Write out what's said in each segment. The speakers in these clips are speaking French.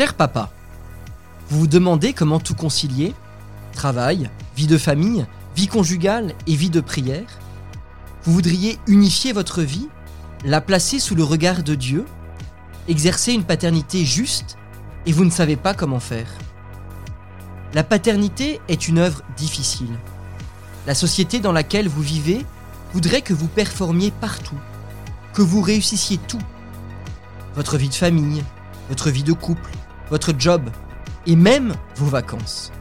Cher papa, vous vous demandez comment tout concilier? Travail, vie de famille, vie conjugale et vie de prière Vous voudriez unifier votre vie, la placer sous le regard de Dieu, exercer une paternité juste et vous ne savez pas comment faire. La paternité est une œuvre difficile. La société dans laquelle vous vivez voudrait que vous performiez partout, que vous réussissiez tout. Votre vie de famille, votre vie de couple, votre job et même vos vacances.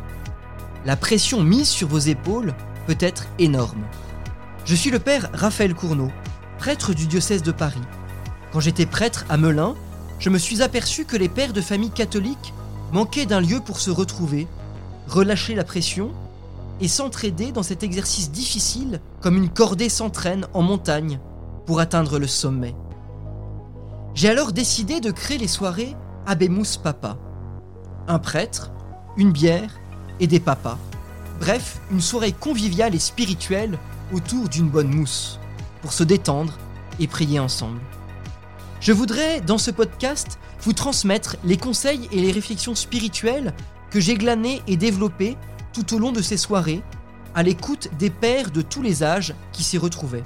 La pression mise sur vos épaules peut être énorme. Je suis le père Raphaël Cournot, prêtre du diocèse de Paris. Quand j'étais prêtre à Melun, je me suis aperçu que les pères de famille catholiques manquaient d'un lieu pour se retrouver, relâcher la pression et s'entraider dans cet exercice difficile comme une cordée s'entraîne en montagne pour atteindre le sommet. J'ai alors décidé de créer les soirées Abemus Papa. Un prêtre, une bière et des papas. Bref, une soirée conviviale et spirituelle autour d'une bonne mousse, pour se détendre et prier ensemble. Je voudrais, dans ce podcast, vous transmettre les conseils et les réflexions spirituelles que j'ai glanées et développées tout au long de ces soirées, à l'écoute des pères de tous les âges qui s'y retrouvaient.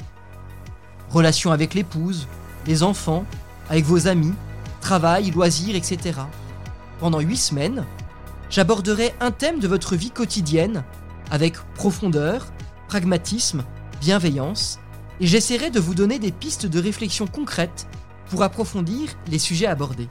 Relations avec l'épouse, les enfants, avec vos amis, travail, loisirs, etc. Pendant huit semaines, j'aborderai un thème de votre vie quotidienne avec profondeur, pragmatisme, bienveillance, et j'essaierai de vous donner des pistes de réflexion concrètes pour approfondir les sujets abordés.